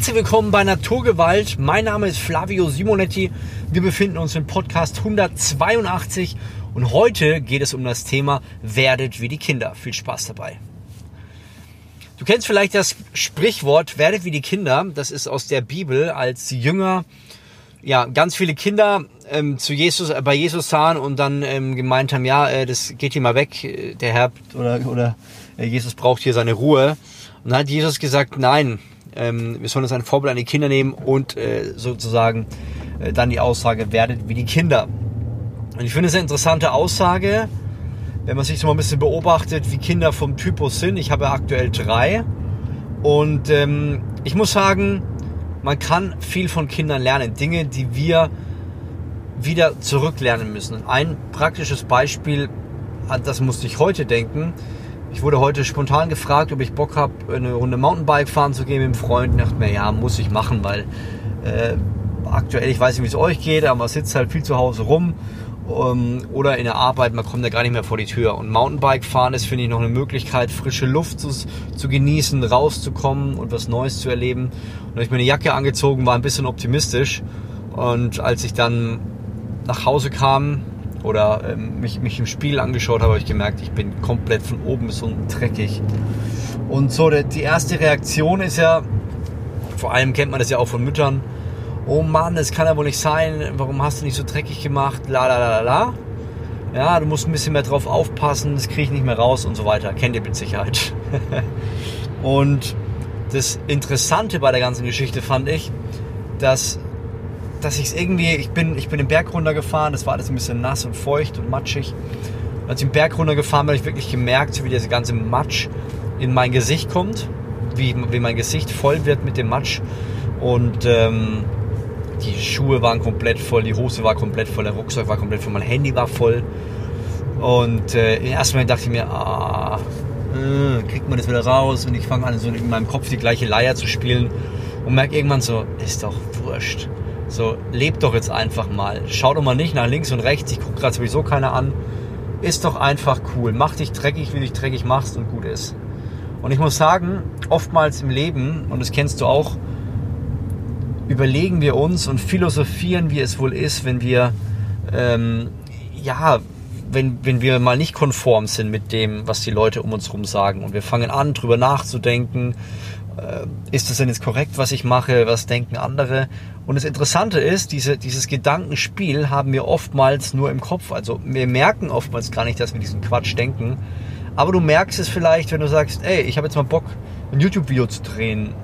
Herzlich willkommen bei Naturgewalt. Mein Name ist Flavio Simonetti. Wir befinden uns im Podcast 182 und heute geht es um das Thema Werdet wie die Kinder. Viel Spaß dabei. Du kennst vielleicht das Sprichwort Werdet wie die Kinder. Das ist aus der Bibel, als Jünger ja ganz viele Kinder ähm, zu Jesus äh, bei Jesus sahen und dann ähm, gemeint haben, ja, äh, das geht hier mal weg, äh, der Herr oder oder äh, Jesus braucht hier seine Ruhe. Und dann hat Jesus gesagt, nein, wir sollen uns ein Vorbild an die Kinder nehmen und äh, sozusagen äh, dann die Aussage, werdet wie die Kinder. Und ich finde es eine interessante Aussage, wenn man sich so mal ein bisschen beobachtet, wie Kinder vom Typus sind. Ich habe aktuell drei und ähm, ich muss sagen, man kann viel von Kindern lernen. Dinge, die wir wieder zurücklernen müssen. Ein praktisches Beispiel, an das musste ich heute denken. Ich wurde heute spontan gefragt, ob ich Bock habe, eine Runde Mountainbike fahren zu gehen mit einem Freund. Ich dachte mir, ja, muss ich machen, weil äh, aktuell, ich weiß nicht, wie es euch geht, aber man sitzt halt viel zu Hause rum ähm, oder in der Arbeit, man kommt da gar nicht mehr vor die Tür. Und Mountainbike fahren ist, finde ich, noch eine Möglichkeit, frische Luft zu, zu genießen, rauszukommen und was Neues zu erleben. Und da ich meine Jacke angezogen, war ein bisschen optimistisch. Und als ich dann nach Hause kam, oder ähm, mich, mich im Spiel angeschaut habe, habe ich gemerkt, ich bin komplett von oben bis unten dreckig. Und so, der, die erste Reaktion ist ja, vor allem kennt man das ja auch von Müttern, oh Mann, das kann ja wohl nicht sein, warum hast du nicht so dreckig gemacht, la la la la la. Ja, du musst ein bisschen mehr drauf aufpassen, das kriege ich nicht mehr raus und so weiter. Kennt ihr mit Sicherheit. und das Interessante bei der ganzen Geschichte fand ich, dass dass ich es irgendwie, ich bin, ich bin den Berg runtergefahren, das war alles ein bisschen nass und feucht und matschig. Und als ich den Berg runtergefahren bin, habe ich wirklich gemerkt, wie dieser ganze Matsch in mein Gesicht kommt, wie, wie mein Gesicht voll wird mit dem Matsch. Und ähm, die Schuhe waren komplett voll, die Hose war komplett voll, der Rucksack war komplett voll, mein Handy war voll. Und äh, im ersten Moment dachte ich mir, ah, äh, kriegt man das wieder raus? Und ich fange an, so in meinem Kopf die gleiche Leier zu spielen und merke irgendwann so, ist doch wurscht. So, lebt doch jetzt einfach mal. Schau doch mal nicht nach links und rechts. Ich gucke gerade sowieso keiner an. Ist doch einfach cool. Mach dich dreckig, wie du dich dreckig machst und gut ist. Und ich muss sagen, oftmals im Leben, und das kennst du auch, überlegen wir uns und philosophieren, wie es wohl ist, wenn wir, ähm, ja, wenn, wenn wir mal nicht konform sind mit dem, was die Leute um uns herum sagen. Und wir fangen an, drüber nachzudenken, ist das denn jetzt korrekt, was ich mache, was denken andere? Und das Interessante ist, diese, dieses Gedankenspiel haben wir oftmals nur im Kopf. Also wir merken oftmals gar nicht, dass wir diesen Quatsch denken. Aber du merkst es vielleicht, wenn du sagst, ey, ich habe jetzt mal Bock, ein YouTube-Video zu drehen.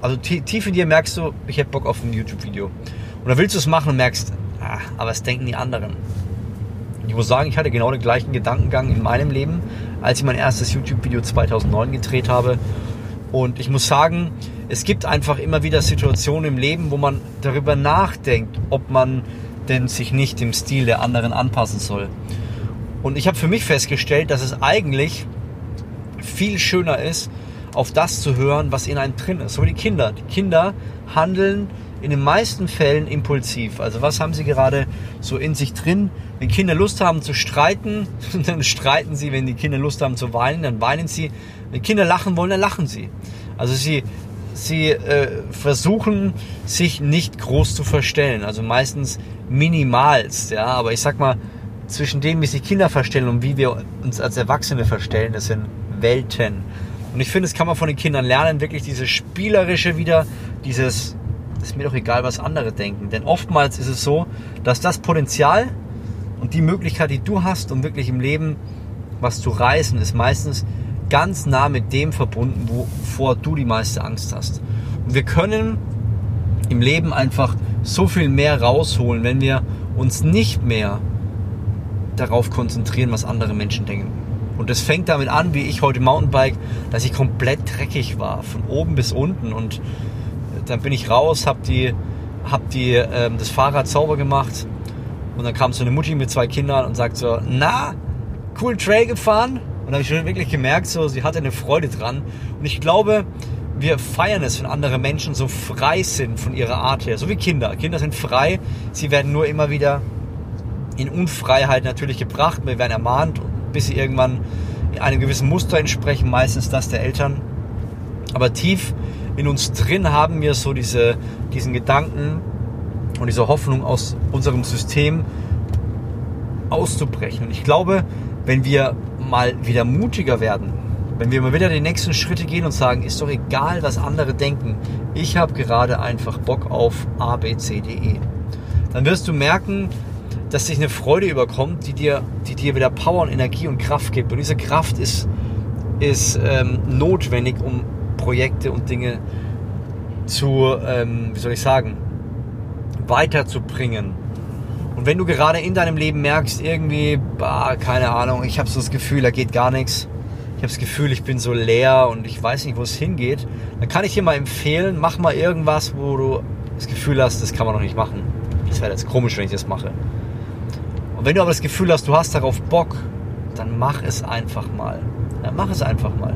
Also tief in dir merkst du, ich hätte Bock auf ein YouTube-Video. Und dann willst du es machen und merkst, ah, aber was denken die anderen? Ich muss sagen, ich hatte genau den gleichen Gedankengang in meinem Leben, als ich mein erstes YouTube-Video 2009 gedreht habe. Und ich muss sagen, es gibt einfach immer wieder Situationen im Leben, wo man darüber nachdenkt, ob man denn sich nicht dem Stil der anderen anpassen soll. Und ich habe für mich festgestellt, dass es eigentlich viel schöner ist, auf das zu hören, was in einem drin ist. So wie die Kinder. Die Kinder handeln in den meisten Fällen impulsiv. Also was haben sie gerade so in sich drin? Wenn Kinder Lust haben zu streiten, dann streiten sie. Wenn die Kinder Lust haben zu weinen, dann weinen sie. Wenn Kinder lachen wollen, dann lachen sie. Also sie, sie äh, versuchen sich nicht groß zu verstellen. Also meistens minimalst, ja. Aber ich sag mal, zwischen dem, wie sich Kinder verstellen und wie wir uns als Erwachsene verstellen, das sind Welten. Und ich finde, das kann man von den Kindern lernen, wirklich dieses Spielerische wieder, dieses, ist mir doch egal, was andere denken. Denn oftmals ist es so, dass das Potenzial und die Möglichkeit, die du hast, um wirklich im Leben was zu reißen, ist meistens ganz nah mit dem verbunden, wovor du die meiste Angst hast. Und wir können im Leben einfach so viel mehr rausholen, wenn wir uns nicht mehr darauf konzentrieren, was andere Menschen denken. Und das fängt damit an, wie ich heute Mountainbike, dass ich komplett dreckig war, von oben bis unten. Und dann bin ich raus, hab die, hab die, ähm, das Fahrrad sauber gemacht. Und dann kam so eine Mutti mit zwei Kindern und sagt so, na, cool Trail gefahren? Und da habe ich schon wirklich gemerkt, so, sie hatte eine Freude dran. Und ich glaube, wir feiern es, wenn andere Menschen so frei sind von ihrer Art her. So wie Kinder. Kinder sind frei. Sie werden nur immer wieder in Unfreiheit natürlich gebracht. Wir werden ermahnt, bis sie irgendwann einem gewissen Muster entsprechen. Meistens das der Eltern. Aber tief in uns drin haben wir so diese, diesen Gedanken und diese Hoffnung aus unserem System auszubrechen. Und ich glaube, wenn wir mal wieder mutiger werden, wenn wir mal wieder die nächsten Schritte gehen und sagen, ist doch egal, was andere denken, ich habe gerade einfach Bock auf A, B, C, D, E, dann wirst du merken, dass dich eine Freude überkommt, die dir, die dir wieder Power und Energie und Kraft gibt. Und diese Kraft ist, ist ähm, notwendig, um Projekte und Dinge zu, ähm, wie soll ich sagen, weiterzubringen. Und wenn du gerade in deinem Leben merkst, irgendwie, bah, keine Ahnung, ich habe so das Gefühl, da geht gar nichts. Ich habe das Gefühl, ich bin so leer und ich weiß nicht, wo es hingeht. Dann kann ich dir mal empfehlen, mach mal irgendwas, wo du das Gefühl hast, das kann man noch nicht machen. Das wäre jetzt komisch, wenn ich das mache. Und wenn du aber das Gefühl hast, du hast darauf Bock, dann mach es einfach mal. Ja, mach es einfach mal.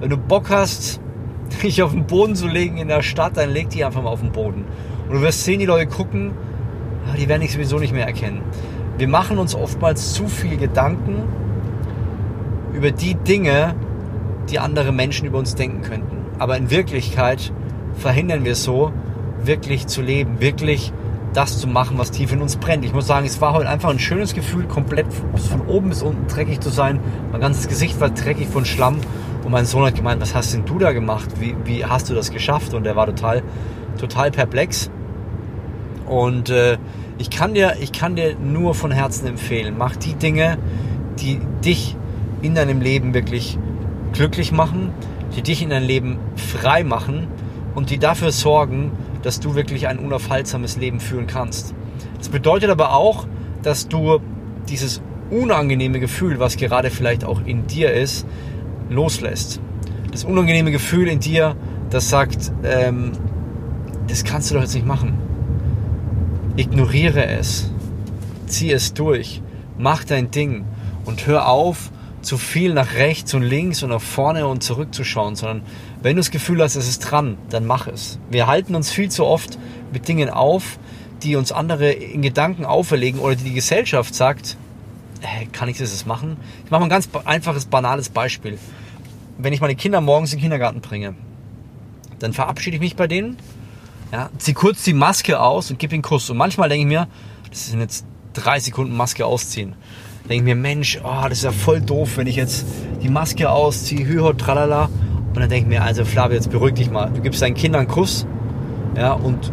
Wenn du Bock hast, dich auf den Boden zu legen in der Stadt, dann leg dich einfach mal auf den Boden. Und du wirst sehen, die Leute gucken, ah, die werden dich sowieso nicht mehr erkennen. Wir machen uns oftmals zu viel Gedanken über die Dinge, die andere Menschen über uns denken könnten. Aber in Wirklichkeit verhindern wir so, wirklich zu leben, wirklich das zu machen, was tief in uns brennt. Ich muss sagen, es war heute einfach ein schönes Gefühl, komplett von oben bis unten dreckig zu sein. Mein ganzes Gesicht war dreckig von Schlamm. Und mein Sohn hat gemeint, was hast denn du da gemacht? Wie, wie hast du das geschafft? Und er war total, total perplex. Und äh, ich, kann dir, ich kann dir nur von Herzen empfehlen, mach die Dinge, die dich in deinem Leben wirklich glücklich machen, die dich in deinem Leben frei machen und die dafür sorgen, dass du wirklich ein unaufhaltsames Leben führen kannst. Das bedeutet aber auch, dass du dieses unangenehme Gefühl, was gerade vielleicht auch in dir ist, loslässt. Das unangenehme Gefühl in dir, das sagt, ähm, das kannst du doch jetzt nicht machen. Ignoriere es. Zieh es durch. Mach dein Ding. Und hör auf, zu viel nach rechts und links und nach vorne und zurück zu schauen, sondern wenn du das Gefühl hast, es ist dran, dann mach es. Wir halten uns viel zu oft mit Dingen auf, die uns andere in Gedanken auferlegen oder die die Gesellschaft sagt, kann ich das machen? Ich mache mal ein ganz einfaches, banales Beispiel. Wenn ich meine Kinder morgens in den Kindergarten bringe, dann verabschiede ich mich bei denen, ja, zieh kurz die Maske aus und gebe den Kuss. Und manchmal denke ich mir, das sind jetzt drei Sekunden Maske ausziehen denke ich mir, Mensch, oh, das ist ja voll doof, wenn ich jetzt die Maske ausziehe, hühot, tralala. Und dann denke ich mir, also Flavio, jetzt beruhig dich mal. Du gibst deinen Kindern einen Kuss, ja, und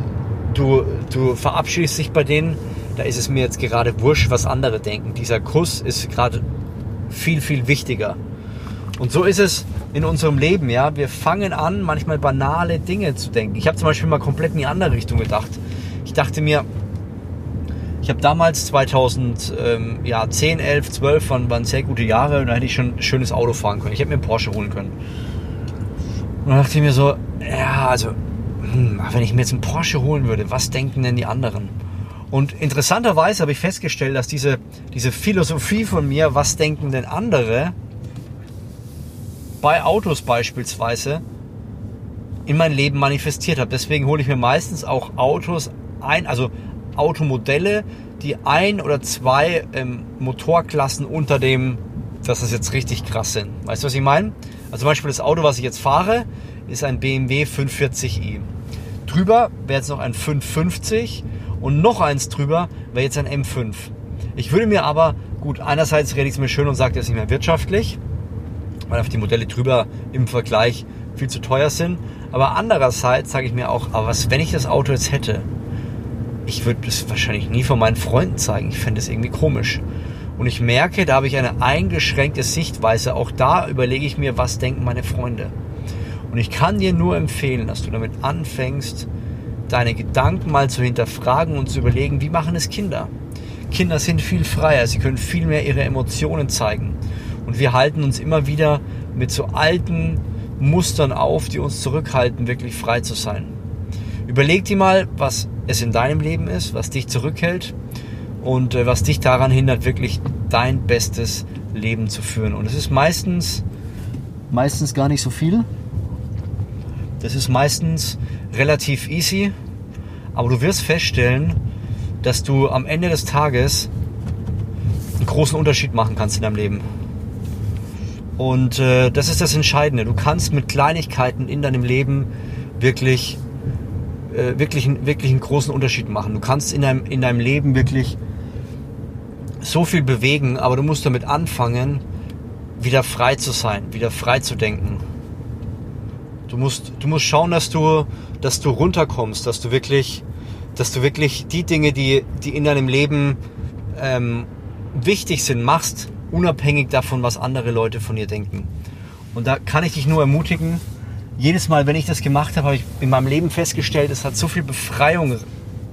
du, du verabschiedest dich bei denen. Da ist es mir jetzt gerade wurscht, was andere denken. Dieser Kuss ist gerade viel, viel wichtiger. Und so ist es in unserem Leben, ja. Wir fangen an, manchmal banale Dinge zu denken. Ich habe zum Beispiel mal komplett in die andere Richtung gedacht. Ich dachte mir, ich habe damals 2010, ja, 11, 12 waren, waren sehr gute Jahre und da hätte ich schon ein schönes Auto fahren können. Ich hätte mir einen Porsche holen können. Und dann dachte ich mir so, ja, also, hm, wenn ich mir jetzt einen Porsche holen würde, was denken denn die anderen? Und interessanterweise habe ich festgestellt, dass diese, diese Philosophie von mir, was denken denn andere, bei Autos beispielsweise, in mein Leben manifestiert habe. Deswegen hole ich mir meistens auch Autos ein, also Automodelle, die ein oder zwei ähm, Motorklassen unter dem, dass das jetzt richtig krass sind. Weißt du, was ich meine? Also zum Beispiel das Auto, was ich jetzt fahre, ist ein BMW 540i. Drüber wäre jetzt noch ein 550 und noch eins drüber wäre jetzt ein M5. Ich würde mir aber, gut, einerseits rede ich es mir schön und sage, das ist nicht mehr wirtschaftlich, weil auf die Modelle drüber im Vergleich viel zu teuer sind. Aber andererseits sage ich mir auch, aber was, wenn ich das Auto jetzt hätte ich würde es wahrscheinlich nie von meinen Freunden zeigen. Ich fände es irgendwie komisch. Und ich merke, da habe ich eine eingeschränkte Sichtweise. Auch da überlege ich mir, was denken meine Freunde. Und ich kann dir nur empfehlen, dass du damit anfängst, deine Gedanken mal zu hinterfragen und zu überlegen, wie machen es Kinder? Kinder sind viel freier, sie können viel mehr ihre Emotionen zeigen. Und wir halten uns immer wieder mit so alten Mustern auf, die uns zurückhalten, wirklich frei zu sein. Überleg dir mal, was es in deinem Leben ist, was dich zurückhält und äh, was dich daran hindert, wirklich dein bestes Leben zu führen. Und es ist meistens, meistens gar nicht so viel. Das ist meistens relativ easy, aber du wirst feststellen, dass du am Ende des Tages einen großen Unterschied machen kannst in deinem Leben. Und äh, das ist das Entscheidende. Du kannst mit Kleinigkeiten in deinem Leben wirklich, äh, wirklich, wirklich einen großen Unterschied machen. Du kannst in deinem, in deinem Leben wirklich so viel bewegen, aber du musst damit anfangen, wieder frei zu sein, wieder frei zu denken. Du musst, du musst schauen, dass du, dass du runterkommst, dass du wirklich, dass du wirklich die Dinge, die, die in deinem Leben ähm, wichtig sind, machst, unabhängig davon, was andere Leute von dir denken. Und da kann ich dich nur ermutigen, jedes Mal, wenn ich das gemacht habe, habe ich in meinem Leben festgestellt, es hat so viel Befreiung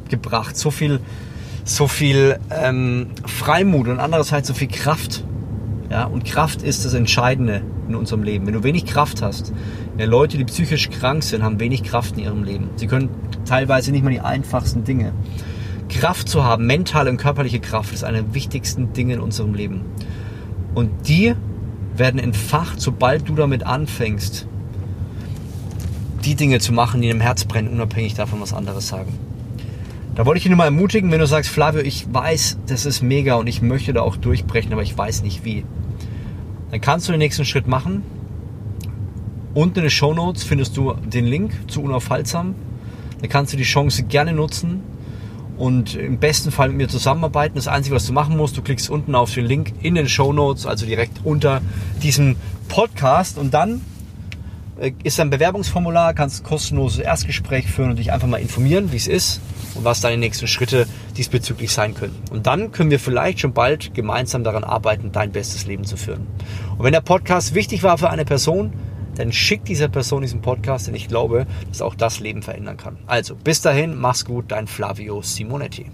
gebracht, so viel, so viel ähm, Freimut und andererseits so viel Kraft. Ja, und Kraft ist das Entscheidende in unserem Leben. Wenn du wenig Kraft hast, ja, Leute, die psychisch krank sind, haben wenig Kraft in ihrem Leben. Sie können teilweise nicht mal die einfachsten Dinge. Kraft zu haben, mentale und körperliche Kraft, ist eine der wichtigsten Dinge in unserem Leben. Und die werden entfacht, sobald du damit anfängst, die Dinge zu machen, die im Herz brennen, unabhängig davon, was andere sagen. Da wollte ich dich nur mal ermutigen, wenn du sagst, Flavio, ich weiß, das ist mega und ich möchte da auch durchbrechen, aber ich weiß nicht wie. Dann kannst du den nächsten Schritt machen. Unten in den Show Notes findest du den Link zu Unaufhaltsam. Dann kannst du die Chance gerne nutzen und im besten Fall mit mir zusammenarbeiten. Das Einzige, was du machen musst, du klickst unten auf den Link in den Show Notes, also direkt unter diesem Podcast und dann äh, ist ein Bewerbungsformular, kannst kostenloses Erstgespräch führen und dich einfach mal informieren, wie es ist und was deine nächsten Schritte diesbezüglich sein können. Und dann können wir vielleicht schon bald gemeinsam daran arbeiten, dein bestes Leben zu führen. Und wenn der Podcast wichtig war für eine Person, dann schick dieser Person diesen Podcast, denn ich glaube, dass auch das Leben verändern kann. Also, bis dahin, mach's gut, dein Flavio Simonetti.